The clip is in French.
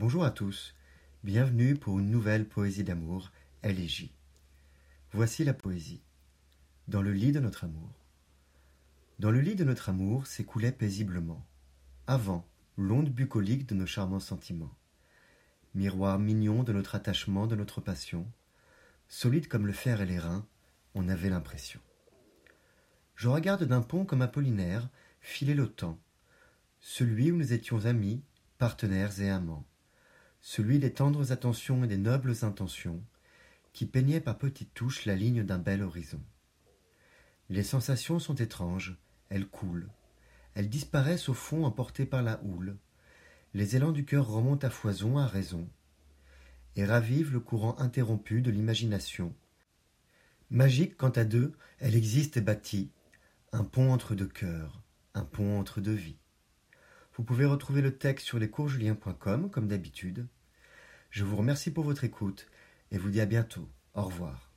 Bonjour à tous, bienvenue pour une nouvelle poésie d'amour, J. Voici la poésie. Dans le lit de notre amour. Dans le lit de notre amour s'écoulait paisiblement, avant l'onde bucolique de nos charmants sentiments, miroir mignon de notre attachement, de notre passion, solide comme le fer et les reins, on avait l'impression. Je regarde d'un pont comme Apollinaire filer le temps, celui où nous étions amis, partenaires et amants, celui des tendres attentions et des nobles intentions, qui peignait par petites touches la ligne d'un bel horizon. Les sensations sont étranges, elles coulent, elles disparaissent au fond emportées par la houle, les élans du cœur remontent à foison, à raison, et ravivent le courant interrompu de l'imagination. Magique quant à deux, elle existe et bâtit, un pont entre deux cœurs, un pont entre deux vies. Vous pouvez retrouver le texte sur lescoursjulien.com comme d'habitude. Je vous remercie pour votre écoute et vous dis à bientôt. Au revoir.